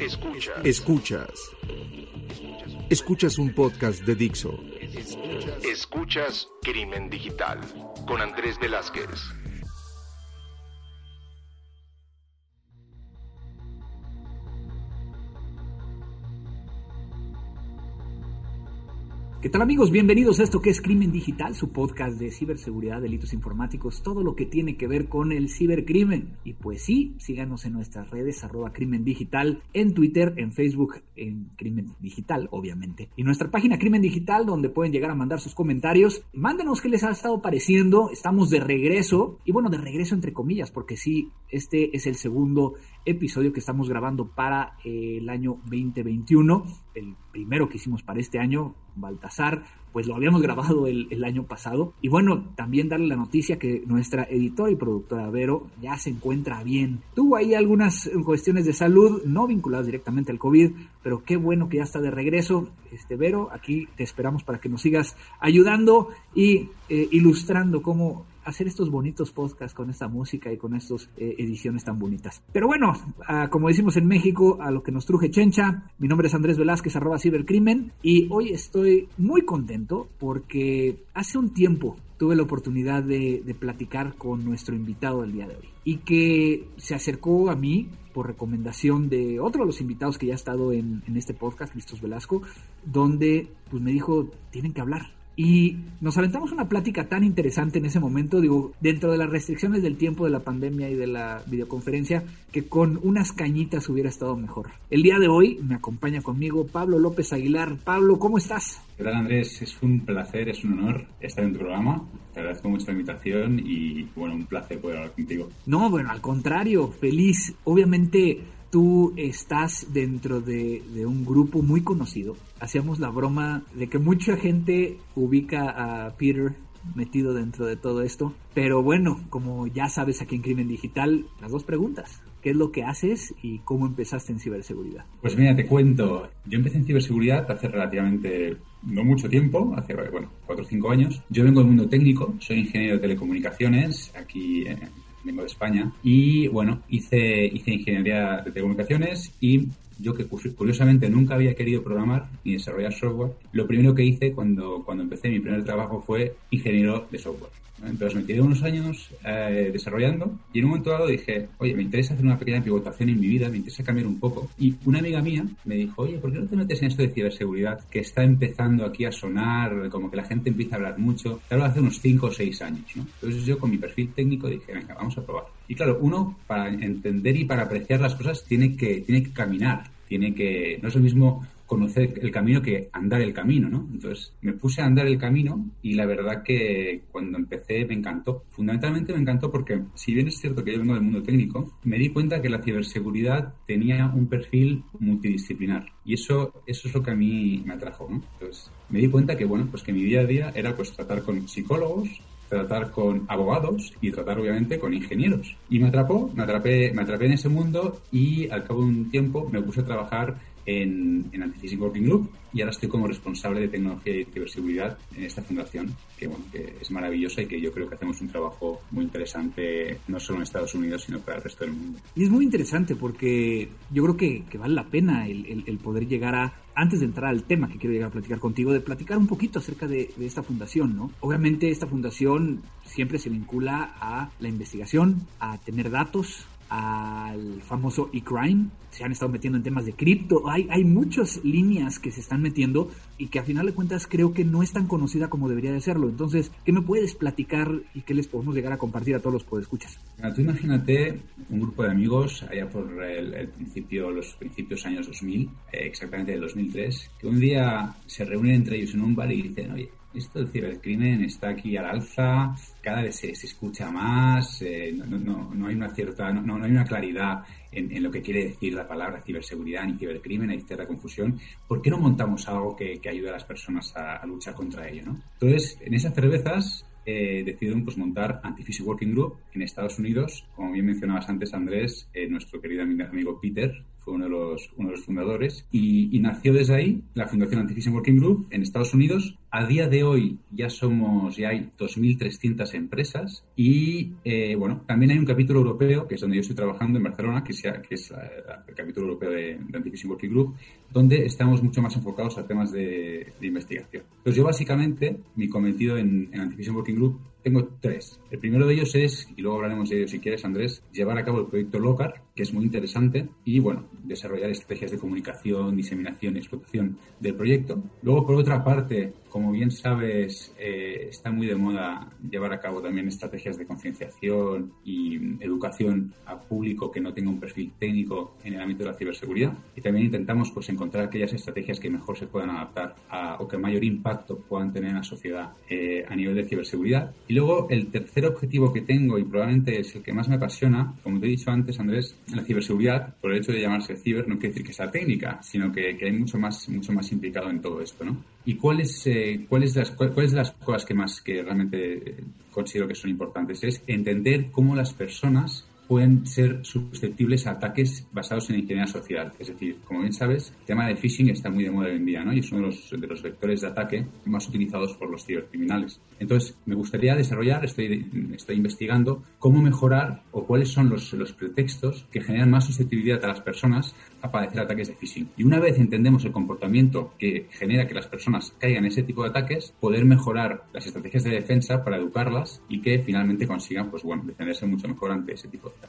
Escuchas. Escuchas. Escuchas un podcast de Dixo. Escuchas Crimen Digital con Andrés Velázquez. ¿Qué tal amigos? Bienvenidos a esto que es Crimen Digital, su podcast de ciberseguridad, delitos informáticos, todo lo que tiene que ver con el cibercrimen. Y pues sí, síganos en nuestras redes arroba Crimen Digital, en Twitter, en Facebook, en Crimen Digital, obviamente. Y nuestra página Crimen Digital, donde pueden llegar a mandar sus comentarios. Mándenos qué les ha estado pareciendo. Estamos de regreso. Y bueno, de regreso entre comillas, porque sí, este es el segundo episodio que estamos grabando para eh, el año 2021. El primero que hicimos para este año, Baltasar, pues lo habíamos grabado el, año pasado. Y bueno, también darle la noticia que nuestra editora y productora Vero ya se encuentra bien. Tuvo ahí algunas cuestiones de salud, no vinculadas directamente al COVID, pero qué bueno que ya está de regreso. Este Vero, aquí te esperamos para que nos sigas ayudando y eh, ilustrando cómo hacer estos bonitos podcasts con esta música y con estas eh, ediciones tan bonitas. Pero bueno, como decimos en México, a lo que nos truje chencha, mi nombre es Andrés Velázquez, arroba cibercrimen, y hoy estoy muy contento porque hace un tiempo tuve la oportunidad de, platicar con nuestro invitado del día de hoy y que se acercó a mí por recomendación de otro de los invitados que ya ha estado en, en este podcast, Cristos Velasco, donde pues me dijo, tienen que hablar, y nos aventamos una plática tan interesante en ese momento, digo, dentro de las restricciones del tiempo de la pandemia y de la videoconferencia, que con unas cañitas hubiera estado mejor. El día de hoy me acompaña conmigo Pablo López Aguilar. Pablo, ¿cómo estás? ¿Qué tal Andrés? Es un placer, es un honor estar en tu programa. Te agradezco mucho la invitación y bueno, un placer poder hablar contigo. No, bueno, al contrario, feliz. Obviamente tú estás dentro de, un grupo muy conocido. Hacíamos la broma de que mucha gente ubica a Peter metido dentro de todo esto. Pero bueno, como ya sabes aquí en Crimen Digital, las dos preguntas. ¿Qué es lo que haces y cómo empezaste en ciberseguridad? Pues mira, te cuento. Yo empecé en ciberseguridad hace relativamente no mucho tiempo, hace, bueno, cuatro o cinco años. Yo vengo del mundo técnico, soy ingeniero de telecomunicaciones aquí en vengo de España, y bueno, hice, hice ingeniería de telecomunicaciones y yo que curiosamente nunca había querido programar ni desarrollar software, lo primero que hice cuando, cuando empecé mi primer trabajo fue ingeniero de software. Entonces me quedé unos años eh, desarrollando y en un momento dado dije, oye, me interesa hacer una pequeña pivotación en mi vida, me interesa cambiar un poco. Y una amiga mía me dijo, oye, ¿por qué no te metes en esto de ciberseguridad que está empezando aquí a sonar, como que la gente empieza a hablar mucho? Te hablo hace unos 5 o 6 años, ¿no? Entonces yo con mi perfil técnico dije, venga, vamos a probar. Y claro, uno para entender y para apreciar las cosas tiene que, tiene que caminar, tiene que, no es lo mismo conocer el camino que andar el camino, ¿no? Entonces me puse a andar el camino y la verdad que cuando empecé me encantó. Fundamentalmente me encantó porque si bien es cierto que yo vengo del mundo técnico, me di cuenta que la ciberseguridad tenía un perfil multidisciplinar y eso, eso es lo que a mí me atrajo, ¿no? Entonces me di cuenta que, bueno, pues que mi día a día era pues tratar con psicólogos, tratar con abogados y tratar obviamente con ingenieros. Y me atrapó, me atrapé, me atrapé en ese mundo y al cabo de un tiempo me puse a trabajar en, en Working Group y ahora estoy como responsable de tecnología y ciberseguridad en esta fundación, que bueno, que es maravillosa y que yo creo que hacemos un trabajo muy interesante no solo en Estados Unidos, sino para el resto del mundo. Y es muy interesante porque yo creo que, que vale la pena el, el, poder llegar a, antes de entrar al tema que quiero llegar a platicar contigo, de platicar un poquito acerca de, de esta fundación, ¿no? Obviamente esta fundación siempre se vincula a la investigación, a tener datos, al famoso e-crime, se han estado metiendo en temas de cripto, hay, hay muchas líneas que se están metiendo y que a final de cuentas creo que no es tan conocida como debería de serlo. Entonces, ¿qué me puedes platicar y qué les podemos llegar a compartir a todos los podescuchas? Tú imagínate un grupo de amigos allá por el, principio, los principios años 2000, eh, exactamente del 2003, que un día se reúnen entre ellos en un bar y dicen, oye, esto del cibercrimen está aquí al alza, cada vez se, escucha más, eh, no, hay una cierta, no, hay una claridad en, lo que quiere decir la palabra ciberseguridad ni cibercrimen, hay cierta confusión. ¿Por qué no montamos algo que, ayude a las personas a, luchar contra ello? ¿no? Entonces, en esas cervezas eh, decidieron pues, montar Anti-Phishing Working Group en Estados Unidos. Como bien mencionabas antes, Andrés, eh, nuestro querido amigo Peter fue uno de los, uno de los fundadores, y, nació desde ahí la Fundación Anti-Phishing Working Group en Estados Unidos. A día de hoy ya somos, ya hay 2.300 empresas y, eh, bueno, también hay un capítulo europeo, que es donde yo estoy trabajando en Barcelona, que, sea, que es el capítulo europeo de, de Anti-Phishing Working Group, donde estamos mucho más enfocados a temas de, investigación. Entonces yo básicamente, mi cometido en, en Anti-Phishing Working Group tengo tres. El primero de ellos es, y luego hablaremos de ello si quieres, Andrés, llevar a cabo el proyecto LOCAR, que es muy interesante, y bueno, desarrollar estrategias de comunicación, diseminación y explotación del proyecto. Luego, por otra parte, como bien sabes, eh, está muy de moda llevar a cabo también estrategias de concienciación y educación a público que no tenga un perfil técnico en el ámbito de la ciberseguridad. Y también intentamos pues, encontrar aquellas estrategias que mejor se puedan adaptar a, o que mayor impacto puedan tener en la sociedad eh, a nivel de ciberseguridad. Y luego el tercer objetivo que tengo, y probablemente es el que más me apasiona, como te he dicho antes, Andrés, la ciberseguridad, por el hecho de llamarse ciber, no quiere decir que sea técnica, sino que, que hay mucho más, mucho más implicado en todo esto, ¿no? ¿Y cuáles eh, cuáles las, cuáles de las cosas que más que realmente considero que son importantes? Es entender cómo las personas pueden ser susceptibles a ataques basados en ingeniería social. Es decir, como bien sabes, el tema de phishing está muy de moda hoy en día, ¿no? Y es uno de los, de los vectores de ataque más utilizados por los cibercriminales. Entonces, me gustaría desarrollar, estoy, estoy investigando cómo mejorar o cuáles son los, los pretextos que generan más susceptibilidad a las personas a padecer ataques de phishing. Y una vez entendemos el comportamiento que genera que las personas caigan en ese tipo de ataques, poder mejorar las estrategias de defensa para educarlas y que finalmente consigan, pues bueno, defenderse mucho mejor ante ese tipo de.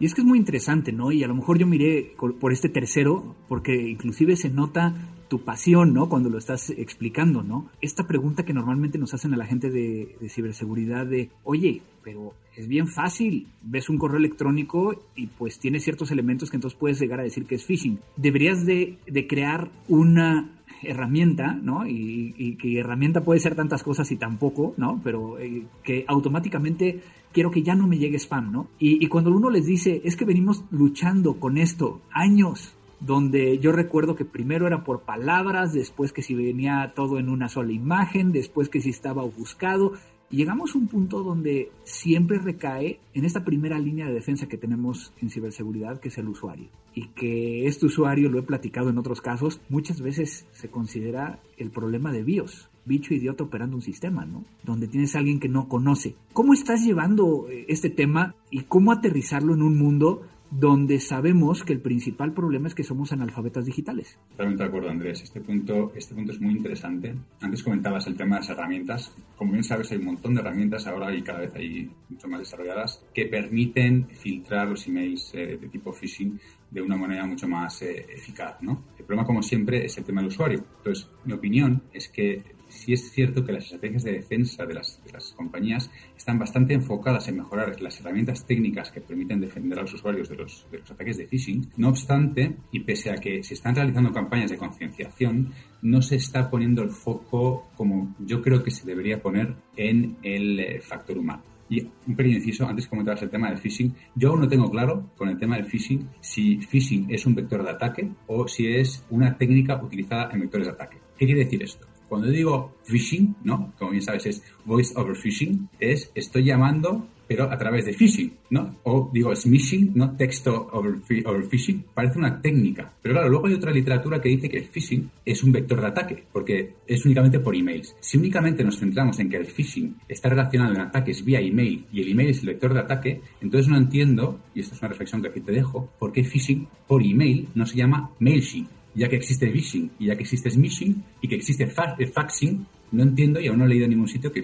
Y es que es muy interesante, ¿no? Y a lo mejor yo miré por este tercero, porque inclusive se nota tu pasión, ¿no? Cuando lo estás explicando, ¿no? Esta pregunta que normalmente nos hacen a la gente de, ciberseguridad de, oye, pero es bien fácil, ves un correo electrónico y pues tiene ciertos elementos que entonces puedes llegar a decir que es phishing. Deberías de, crear una herramienta, ¿no? Y, que herramienta puede ser tantas cosas y tampoco, ¿no? Pero eh, que automáticamente quiero que ya no me llegue spam, ¿no? Y, cuando uno les dice, es que venimos luchando con esto años, donde yo recuerdo que primero era por palabras, después que si venía todo en una sola imagen, después que si estaba buscado, y llegamos a un punto donde siempre recae en esta primera línea de defensa que tenemos en ciberseguridad, que es el usuario. Y que este usuario, lo he platicado en otros casos, muchas veces se considera el problema de BIOS, bicho idiota operando un sistema, ¿no? Donde tienes a alguien que no conoce. ¿Cómo estás llevando eh, este tema y cómo aterrizarlo en un mundo donde sabemos que el principal problema es que somos analfabetas digitales. Totalmente de acuerdo, Andrés. Este punto, este punto es muy interesante. Antes comentabas el tema de las herramientas. Como bien sabes, hay un montón de herramientas ahora y cada vez hay mucho más desarrolladas que permiten filtrar los emails eh, de tipo phishing de una manera mucho más eh, eficaz, ¿no? El problema, como siempre, es el tema del usuario. Entonces, mi opinión es que sí es cierto que las estrategias de defensa de las, compañías están bastante enfocadas en mejorar las herramientas técnicas que permiten defender a los usuarios de los, ataques de phishing. No obstante, y pese a que se están realizando campañas de concienciación, no se está poniendo el foco como yo creo que se debería poner en el eh, factor humano. Y un pequeño inciso, antes comentabas el tema del phishing. Yo aún no tengo claro con el tema del phishing si phishing es un vector de ataque o si es una técnica utilizada en vectores de ataque. ¿Qué quiere decir esto? Cuando digo phishing, ¿no? Como bien sabes, es voice over phishing, es estoy llamando pero a través de phishing, ¿no? O digo smishing, ¿no? Texto over, over, phishing. Parece una técnica. Pero claro, luego hay otra literatura que dice que el phishing es un vector de ataque, porque es únicamente por emails. Si únicamente nos centramos en que el phishing está relacionado en ataques vía email y el email es el vector de ataque, entonces no entiendo, y esta es una reflexión que aquí te dejo, por qué phishing por email no se llama mailshing ya que existe phishing y ya que existe smishing y que existe eh, faxing, no entiendo y aún no he leído en ningún sitio que,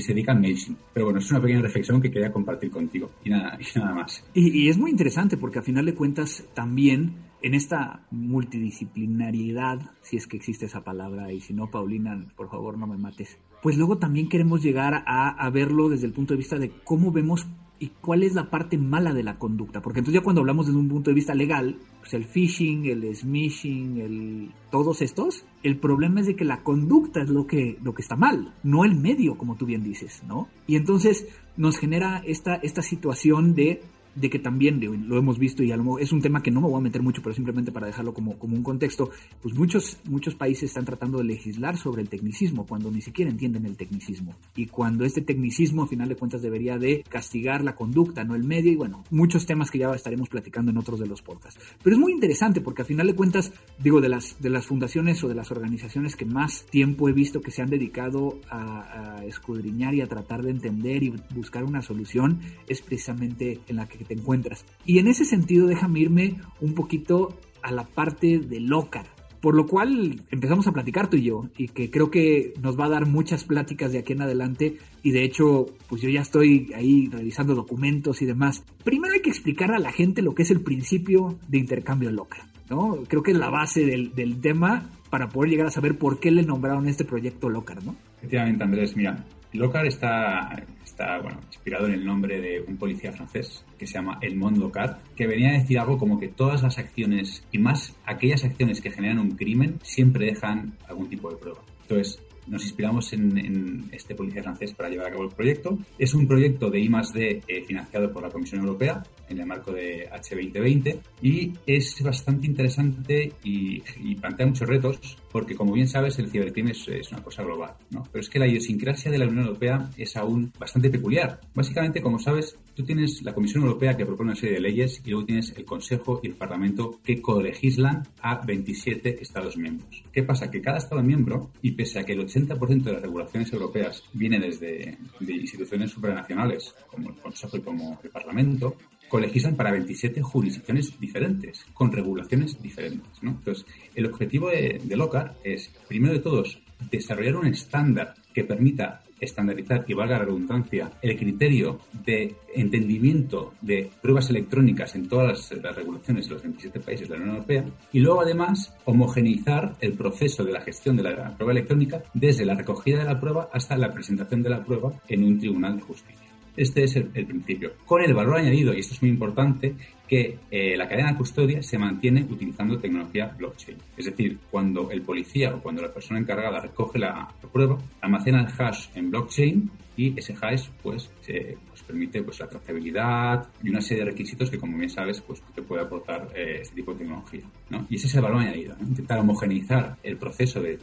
se dedica a mailshing. Pero bueno, es una pequeña reflexión que quería compartir contigo y nada, y nada más. Y, es muy interesante porque a final de cuentas también en esta multidisciplinariedad, si es que existe esa palabra, y si no, Paulina, por favor no me mates, pues luego también queremos llegar a, a verlo desde el punto de vista de cómo vemos y cuál es la parte mala de la conducta. Porque entonces ya cuando hablamos desde un punto de vista legal, pues el phishing, el smishing, el, todos estos, el problema es de que la conducta es lo que, lo que está mal, no el medio, como tú bien dices, ¿no? Y entonces nos genera esta, esta situación de de que también lo hemos visto y es un tema que no me voy a meter mucho, pero simplemente para dejarlo como, como un contexto, pues muchos, muchos países están tratando de legislar sobre el tecnicismo cuando ni siquiera entienden el tecnicismo. Y cuando este tecnicismo, a final de cuentas, debería de castigar la conducta, no el medio, y bueno, muchos temas que ya estaremos platicando en otros de los podcasts. Pero es muy interesante porque a final de cuentas, digo, de las, de las fundaciones o de las organizaciones que más tiempo he visto que se han dedicado a, a escudriñar y a tratar de entender y buscar una solución, es precisamente en la que te encuentras. Y en ese sentido, déjame irme un poquito a la parte de Locar. Por lo cual empezamos a platicar tú y yo, y que creo que nos va a dar muchas pláticas de aquí en adelante. Y de hecho, pues yo ya estoy ahí revisando documentos y demás. Primero hay que explicar a la gente lo que es el principio de intercambio Locar. ¿no? Creo que es la base del, del tema para poder llegar a saber por qué le nombraron este proyecto Locar, ¿no? Efectivamente, Andrés, mira, Locar está, está bueno, inspirado en el nombre de un policía francés que se llama Edmond Locard, que venía a decir algo como que todas las acciones, y más aquellas acciones que generan un crimen, siempre dejan algún tipo de prueba. Entonces, nos inspiramos en, este policía francés para llevar a cabo el proyecto. Es un proyecto de I D eh, financiado por la Comisión Europea en el marco de H2020 y es bastante interesante y, plantea muchos retos porque, como bien sabes, el cibercrimen es, una cosa global, ¿no? Pero es que la idiosincrasia de la Unión Europea es aún bastante peculiar. Básicamente, como sabes, tú tienes la Comisión Europea que propone una serie de leyes y luego tienes el Consejo y el Parlamento que colegislan a 27 Estados miembros. ¿Qué pasa? Que cada Estado miembro, y pese a que el 80% de las regulaciones europeas viene desde de instituciones supranacionales, como el Consejo y como el Parlamento, colegisan para 27 jurisdicciones diferentes, con regulaciones diferentes. Entonces, el objetivo de, de LOCAR es, primero de todos, desarrollar un estándar que permita estandarizar y valga la redundancia el criterio de entendimiento de pruebas electrónicas en todas las, regulaciones de los 27 países de la Unión Europea y luego además homogeneizar el proceso de la gestión de la prueba electrónica desde la recogida de la prueba hasta la presentación de la prueba en un tribunal de justicia. Este es el, principio. Con el valor añadido, y esto es muy importante, que eh, la cadena de custodia se mantiene utilizando tecnología blockchain. Es decir, cuando el policía o cuando la persona encargada recoge la prueba, almacena el hash en blockchain y ese hash pues se, permite pues, la trazabilidad y una serie de requisitos que, como bien sabes, pues te puede aportar eh, este tipo de tecnología. ¿no? Y ese es el valor añadido, intentar homogeneizar el proceso de,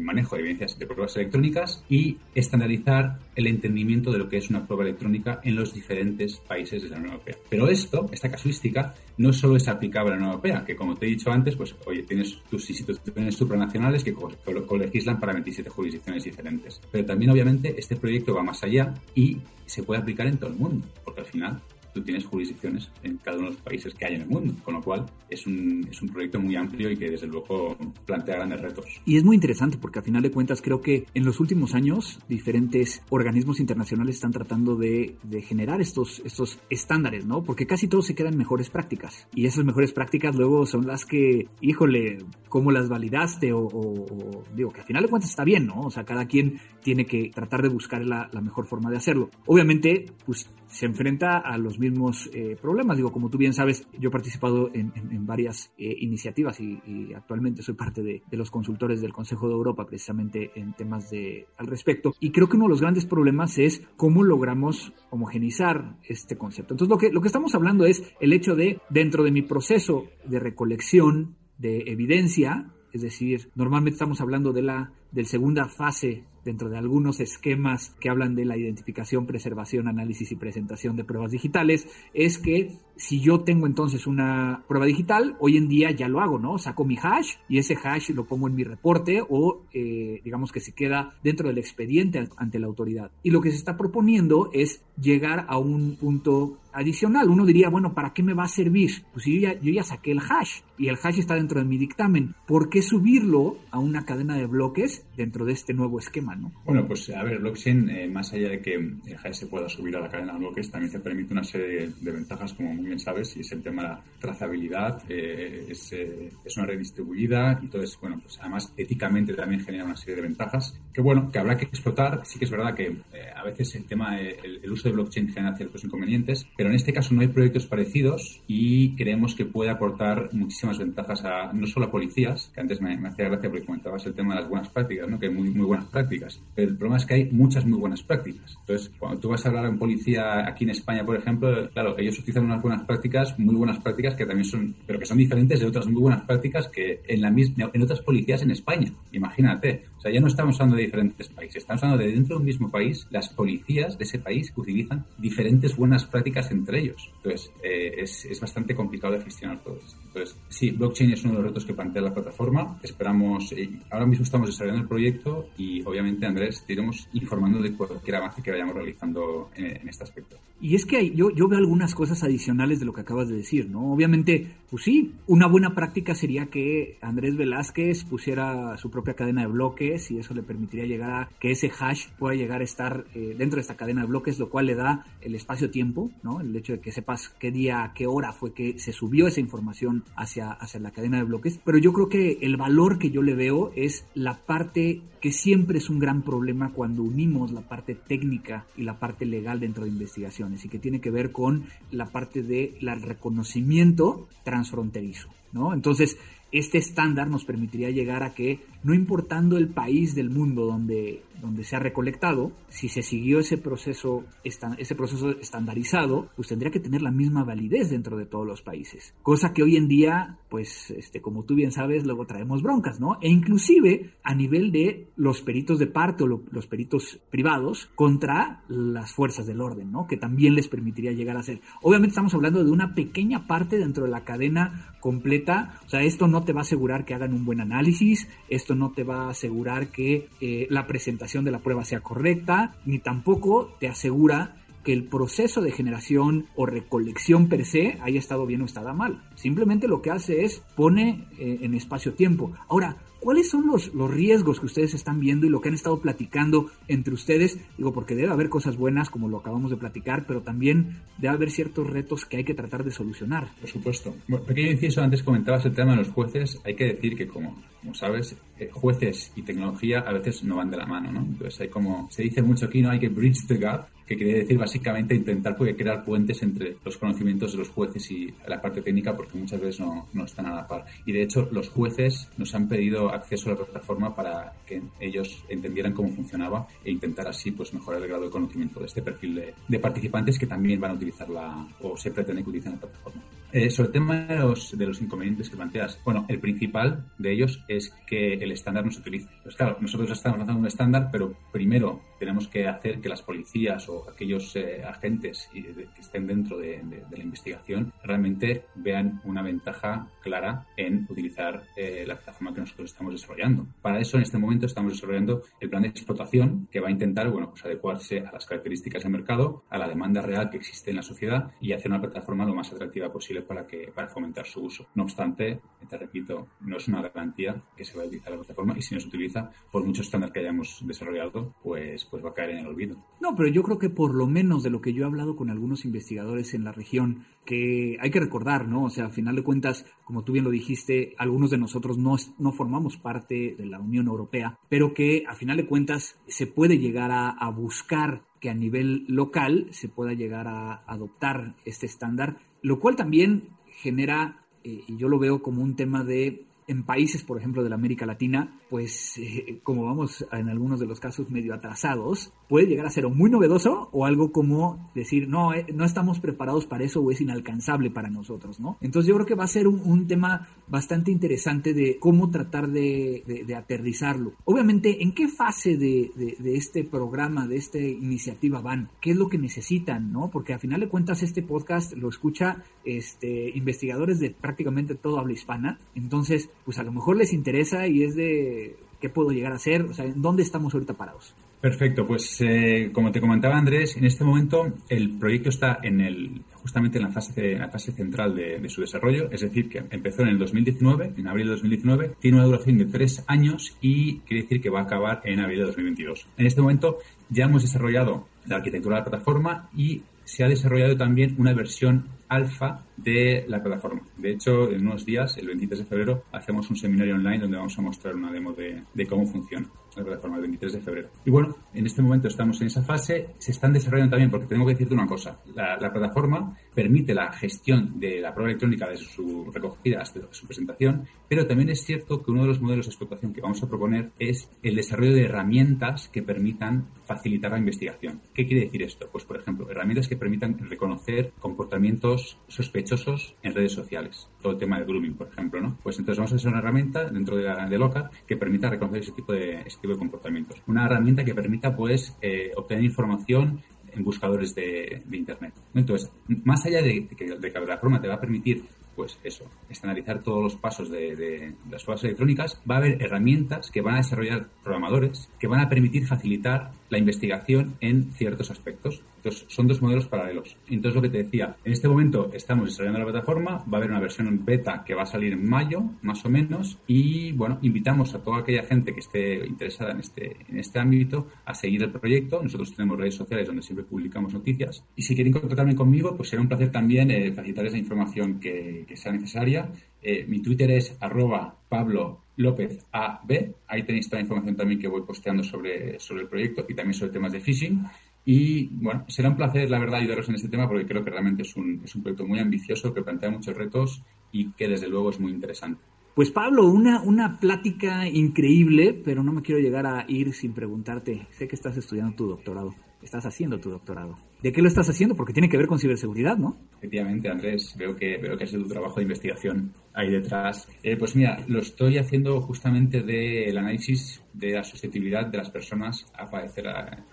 manejo de evidencias de pruebas electrónicas y estandarizar el entendimiento de lo que es una prueba electrónica en los diferentes países de la Unión Europea. Pero esto, esta casuística, no solo es aplicable a la Unión Europea, que como te he dicho antes, pues oye, tienes tus instituciones supranacionales que colegislan para 27 jurisdicciones diferentes. Pero también, obviamente, este proyecto va más allá y se puede aplicar en todo el mundo, porque al final tú tienes jurisdicciones en cada uno de los países que hay en el mundo, con lo cual es un, es un proyecto muy amplio y que desde luego plantea grandes retos. Y es muy interesante porque al final de cuentas creo que en los últimos años diferentes organismos internacionales están tratando de, de generar estos, estos estándares, ¿no? Porque casi todos se quedan mejores prácticas y esas mejores prácticas luego son las que, híjole, ¿cómo las validaste? O, o, digo, que al final de cuentas está bien, ¿no? O sea, cada quien tiene que tratar de buscar la, la mejor forma de hacerlo. Obviamente, pues se enfrenta a los mismos eh, problemas. Digo, como tú bien sabes, yo he participado en, varias eh, iniciativas y, actualmente soy parte de, los consultores del Consejo de Europa precisamente en temas de, al respecto. Y creo que uno de los grandes problemas es cómo logramos homogenizar este concepto. Entonces, lo que, lo que estamos hablando es el hecho de, dentro de mi proceso de recolección de evidencia, es decir, normalmente estamos hablando de la del segunda fase dentro de algunos esquemas que hablan de la identificación, preservación, análisis y presentación de pruebas digitales, es que si yo tengo entonces una prueba digital, hoy en día ya lo hago, ¿no? Saco mi hash y ese hash lo pongo en mi reporte o eh, digamos que se queda dentro del expediente ante la autoridad. Y lo que se está proponiendo es llegar a un punto adicional. Uno diría, bueno, ¿para qué me va a servir? Pues yo yo ya saqué el hash y el hash está dentro de mi dictamen. ¿Por qué subirlo a una cadena de bloques dentro de este nuevo esquema? Bueno, pues a ver, blockchain, eh, más allá de que el hash se pueda subir a la cadena de bloques, también te permite una serie de, ventajas, como muy bien sabes, y es el tema de la trazabilidad, eh, es, eh, es, una red distribuida, entonces, bueno, pues además éticamente también genera una serie de ventajas que, bueno, que habrá que explotar. Sí que es verdad que a veces el tema, el, el, uso de blockchain genera ciertos inconvenientes, pero en este caso no hay proyectos parecidos y creemos que puede aportar muchísimas ventajas a no solo a policías, que antes me, me hacía gracia porque comentabas el tema de las buenas prácticas, ¿no? que hay muy, muy buenas prácticas. Pero el problema es que hay muchas muy buenas prácticas. Entonces, cuando tú vas a hablar a un policía aquí en España, por ejemplo, claro, ellos utilizan unas buenas prácticas, muy buenas prácticas que también son, pero que son diferentes de otras muy buenas prácticas que en, la misma, en otras policías en España. Imagínate. O sea, ya no estamos hablando de diferentes países, estamos hablando de dentro de un mismo país, las policías de ese país utilizan diferentes buenas prácticas entre ellos. Entonces, eh, es, es bastante complicado de gestionar todo esto. Entonces, sí, blockchain es uno de los retos que plantea la plataforma. Esperamos, eh, ahora mismo estamos desarrollando el proyecto y obviamente, Andrés, te iremos informando de cualquier avance que vayamos realizando en, este aspecto. Y es que yo, yo veo algunas cosas adicionales de lo que acabas de decir, ¿no? Obviamente, pues sí, una buena práctica sería que Andrés Velázquez pusiera su propia cadena de bloques y eso le permitiría llegar a que ese hash pueda llegar a estar eh, dentro de esta cadena de bloques, lo cual le da el espacio-tiempo, ¿no? El hecho de que sepas qué día, qué hora fue que se subió esa información hacia, hacia la cadena de bloques. Pero yo creo que el valor que yo le veo es la parte que siempre es un gran problema cuando unimos la parte técnica y la parte legal dentro de investigaciones y que tiene que ver con la parte del reconocimiento transfronterizo. ¿no? Entonces, este estándar nos permitiría llegar a que, no importando el país del mundo donde, donde se ha recolectado, si se siguió ese proceso, ese proceso estandarizado, pues tendría que tener la misma validez dentro de todos los países. Cosa que hoy en día, pues, este, como tú bien sabes, luego traemos broncas, ¿no? E inclusive a nivel de los peritos de parte o los peritos privados contra las fuerzas del orden, ¿no? Que también les permitiría llegar a ser. Obviamente estamos hablando de una pequeña parte dentro de la cadena completa. O sea, esto no te va a asegurar que hagan un buen análisis, esto no te va a asegurar que eh, la presentación de la prueba sea correcta, ni tampoco te asegura que el proceso de generación o recolección per se haya estado bien o estado mal. Simplemente lo que hace es pone eh, en espacio-tiempo. Ahora, ¿Cuáles son los, los riesgos que ustedes están viendo y lo que han estado platicando entre ustedes? Digo, porque debe haber cosas buenas, como lo acabamos de platicar, pero también debe haber ciertos retos que hay que tratar de solucionar. Por supuesto. Bueno, pequeño inciso, antes comentabas el tema de los jueces. Hay que decir que, como, como sabes, eh, jueces y tecnología a veces no van de la mano, ¿no? Entonces hay como, se dice mucho aquí, ¿no? Hay que bridge the gap, que quiere decir básicamente intentar pues, crear puentes entre los conocimientos de los jueces y la parte técnica, porque muchas veces no, no están a la par. Y de hecho, los jueces nos han pedido acceso a la plataforma para que ellos entendieran cómo funcionaba e intentar así pues mejorar el grado de conocimiento de este perfil de, de participantes que también van a utilizarla o se pretende que utilicen la plataforma. Eh, sobre el tema de los, de los inconvenientes que planteas, bueno, el principal de ellos es que el estándar no se utilice. Pues claro, nosotros estamos lanzando un estándar, pero primero tenemos que hacer que las policías o aquellos eh, agentes que estén dentro de, la investigación realmente vean una ventaja clara en utilizar eh, la plataforma que nosotros estamos desarrollando. Para eso, en este momento, estamos desarrollando el plan de explotación que va a intentar, bueno, pues adecuarse a las características del mercado, a la demanda real que existe en la sociedad y hacer una plataforma lo más atractiva posible para, que, para fomentar su uso. No obstante, te repito, no es una garantía que se va a utilizar la plataforma y si no se utiliza, por mucho estándar que hayamos desarrollado, pues, pues va a caer en el olvido. No, pero yo creo que por lo menos de lo que yo he hablado con algunos investigadores en la región, que hay que recordar, ¿no? O sea, al final de cuentas, como tú bien lo dijiste, algunos de nosotros no, no formamos parte de la Unión Europea, pero que a final de cuentas se puede llegar a, a buscar que a nivel local se pueda llegar a adoptar este estándar lo cual también genera, eh, y yo lo veo como un tema de, en países, por ejemplo, de la América Latina, pues eh, como vamos en algunos de los casos medio atrasados, puede llegar a ser o muy novedoso o algo como decir, no, eh, no estamos preparados para eso o es inalcanzable para nosotros, ¿no? Entonces yo creo que va a ser un, tema bastante interesante de cómo tratar de, aterrizarlo. Obviamente, ¿en qué fase de, este programa, de esta iniciativa van? ¿Qué es lo que necesitan, no? Porque a final de cuentas este podcast lo escucha este, investigadores de prácticamente todo habla hispana, entonces pues a lo mejor les interesa y es de ¿Qué puedo llegar a hacer? O sea, ¿dónde estamos ahorita parados? Perfecto, pues eh, como te comentaba Andrés, en este momento el proyecto está en el, justamente en la fase, la fase central de, su desarrollo, es decir, que empezó en el 2019, en abril de 2019, tiene una duración de tres años y quiere decir que va a acabar en abril de 2022. En este momento ya hemos desarrollado la arquitectura de la plataforma y se ha desarrollado también una versión alfa de la plataforma. De hecho, en unos días, el 23 de febrero, hacemos un seminario online donde vamos a mostrar una demo de, de cómo funciona la plataforma el 23 de febrero. Y bueno, en este momento estamos en esa fase. Se están desarrollando también, porque tengo que decirte una cosa, la, plataforma permite la gestión de la prueba electrónica desde su recogida hasta su presentación, pero también es cierto que uno de los modelos de explotación que vamos a proponer es el desarrollo de herramientas que permitan facilitar la investigación. ¿Qué quiere decir esto? Pues, por ejemplo, herramientas que permitan reconocer comportamientos sospechosos en redes sociales. Todo el tema de grooming, por ejemplo, ¿no? Pues entonces vamos a hacer una herramienta dentro de, la, de Locar que permita reconocer ese tipo de, tipo de comportamientos. Una herramienta que permita, pues, eh, obtener información en buscadores de, Internet. Entonces, más allá de, que, de que la plataforma te va a permitir pues eso, estandarizar todos los pasos de, las pruebas electrónicas, va a haber herramientas que van a desarrollar programadores que van a permitir facilitar la investigación en ciertos aspectos. Entonces, son dos modelos paralelos. Entonces, lo que te decía, en este momento estamos desarrollando la plataforma, va a haber una versión beta que va a salir en mayo, más o menos, y bueno, invitamos a toda aquella gente que esté interesada en este, en este ámbito a seguir el proyecto. Nosotros tenemos redes sociales donde siempre publicamos noticias. Y si quieren contactarme conmigo, pues será un placer también eh, facilitar esa información que, sea necesaria. Eh, mi Twitter es arroba Pablo López AB. Ahí tenéis toda la información también que voy posteando sobre, sobre el proyecto y también sobre temas de phishing. Y bueno, será un placer, la verdad, ayudaros en este tema porque creo que realmente es un, es un proyecto muy ambicioso que plantea muchos retos y que desde luego es muy interesante. Pues Pablo, una, una plática increíble, pero no me quiero llegar a ir sin preguntarte. Sé que estás estudiando tu doctorado estás haciendo tu doctorado. ¿De qué lo estás haciendo? Porque tiene que ver con ciberseguridad, ¿no? Efectivamente, Andrés, veo que, veo que sido tu trabajo de investigación ahí detrás. Eh, pues mira, lo estoy haciendo justamente del análisis de la susceptibilidad de las personas a padecer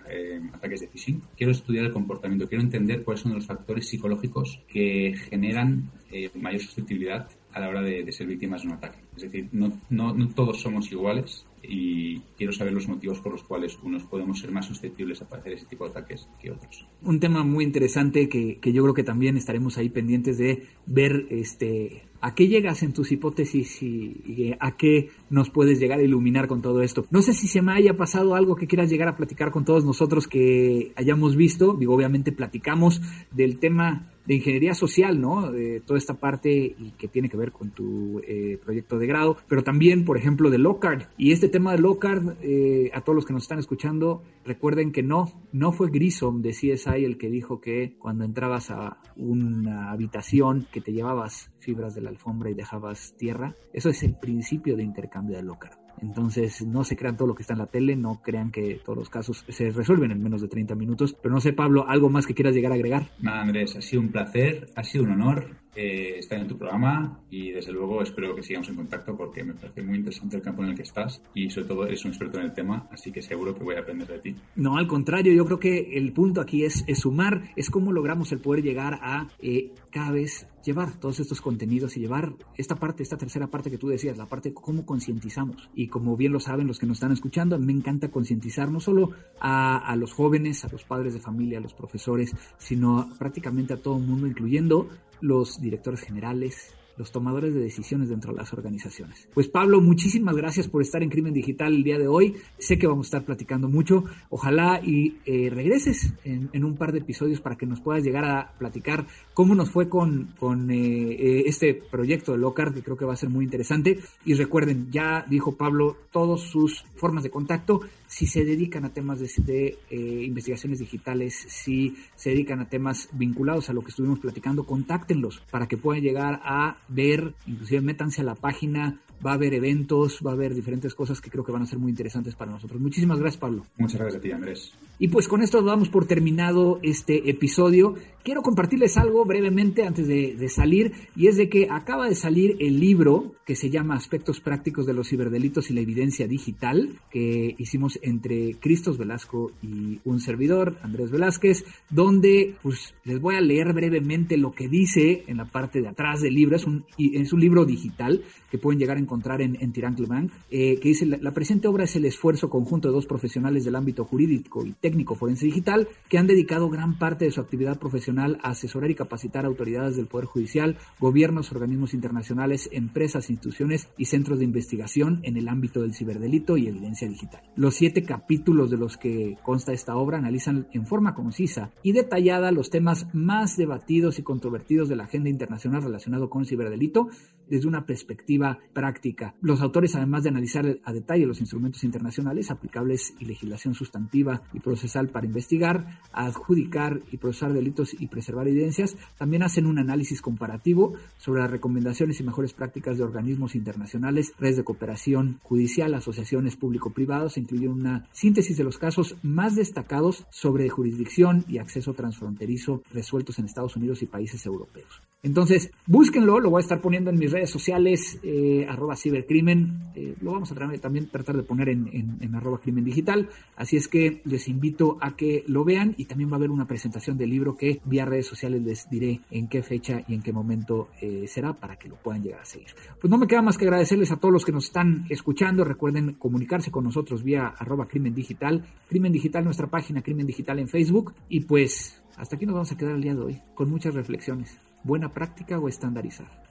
eh, ataques de phishing. Quiero estudiar el comportamiento, quiero entender cuáles son los factores psicológicos que generan eh, mayor susceptibilidad a la hora de, ser víctimas de un ataque. Es decir, no, no, no todos somos iguales y quiero saber los motivos por los cuales unos podemos ser más susceptibles a padecer ese tipo de ataques que otros. Un tema muy interesante que, que yo creo que también estaremos ahí pendientes de ver este ¿A qué llegas en tus hipótesis y, a qué nos puedes llegar a iluminar con todo esto? No sé si se me haya pasado algo que quieras llegar a platicar con todos nosotros que hayamos visto. Digo, obviamente platicamos del tema de ingeniería social, ¿no? De toda esta parte y que tiene que ver con tu eh, proyecto de grado, pero también, por ejemplo, de Lockhart. Y este tema de Lockhart, eh, a todos los que nos están escuchando, recuerden que no, no fue Grissom de CSI el que dijo que cuando entrabas a una habitación que te llevabas fibras de la alfombra y dejabas tierra, eso es el principio de intercambio de Lockhart. Entonces, no se crean todo lo que está en la tele, no crean que todos los casos se resuelven en menos de 30 minutos. Pero no sé, Pablo, ¿algo más que quieras llegar a agregar? Nada, Andrés, ha sido un placer, ha sido un honor eh, estar en tu programa y desde luego espero que sigamos en contacto porque me parece muy interesante el campo en el que estás y sobre todo eres un experto en el tema, así que seguro que voy a aprender de ti. No, al contrario, yo creo que el punto aquí es, sumar, es cómo logramos el poder llegar a eh, cada vez llevar todos estos contenidos y llevar esta parte, esta tercera parte que tú decías, la parte de cómo concientizamos. Y como bien lo saben los que nos están escuchando, me encanta concientizar no solo a, a, los jóvenes, a los padres de familia, a los profesores, sino prácticamente a todo el mundo, incluyendo los directores generales, los tomadores de decisiones dentro de las organizaciones. Pues Pablo, muchísimas gracias por estar en Crimen Digital el día de hoy. Sé que vamos a estar platicando mucho. Ojalá y eh, regreses en, un par de episodios para que nos puedas llegar a platicar cómo nos fue con, con eh, eh, este proyecto de Locard, que creo que va a ser muy interesante. Y recuerden, ya dijo Pablo, todas sus formas de contacto si se dedican a temas de, eh, investigaciones digitales, si se dedican a temas vinculados a lo que estuvimos platicando, contáctenlos para que puedan llegar a ver, inclusive métanse a la página, va a haber eventos, va a haber diferentes cosas que creo que van a ser muy interesantes para nosotros. Muchísimas gracias, Pablo. Muchas gracias a ti, Andrés. Y pues con esto damos por terminado este episodio. Quiero compartirles algo brevemente antes de, salir, y es de que acaba de salir el libro que se llama Aspectos Prácticos de los Ciberdelitos y la Evidencia Digital, que hicimos entre Cristos Velasco y un servidor, Andrés Velázquez, donde pues les voy a leer brevemente lo que dice en la parte de atrás del libro. Es un, es un libro digital que pueden llegar a encontrar en, en Bank, eh, que dice, la, presente obra es el esfuerzo conjunto de dos profesionales del ámbito jurídico y técnico forense digital que han dedicado gran parte de su actividad profesional a asesorar y capacitar autoridades del Poder Judicial, gobiernos, organismos internacionales, empresas, instituciones y centros de investigación en el ámbito del ciberdelito y evidencia digital. Los siete capítulos de los que consta esta obra analizan en forma concisa y detallada los temas más debatidos y controvertidos de la agenda internacional relacionado con el ciberdelito desde una perspectiva práctica. Los autores, además de analizar a detalle los instrumentos internacionales aplicables y legislación sustantiva y procesal para investigar, adjudicar y procesar delitos y preservar evidencias, también hacen un análisis comparativo sobre las recomendaciones y mejores prácticas de organismos internacionales, redes de cooperación judicial, asociaciones público-privadas, incluyendo una síntesis de los casos más destacados sobre jurisdicción y acceso transfronterizo resueltos en Estados Unidos y países europeos. Entonces, búsquenlo, lo voy a estar poniendo en mis redes sociales, eh, arroba cibercrimen, eh, lo vamos a también tratar de poner en, en, arroba crimen digital, así es que les invito a que lo vean y también va a haber una presentación del libro que vía redes sociales les diré en qué fecha y en qué momento eh, será para que lo puedan llegar a seguir. Pues no me queda más que agradecerles a todos los que nos están escuchando, recuerden comunicarse con nosotros vía arroba crimen digital, crimen digital nuestra página, crimen digital en Facebook y pues hasta aquí nos vamos a quedar el día de hoy con muchas reflexiones buena práctica o estandarizar.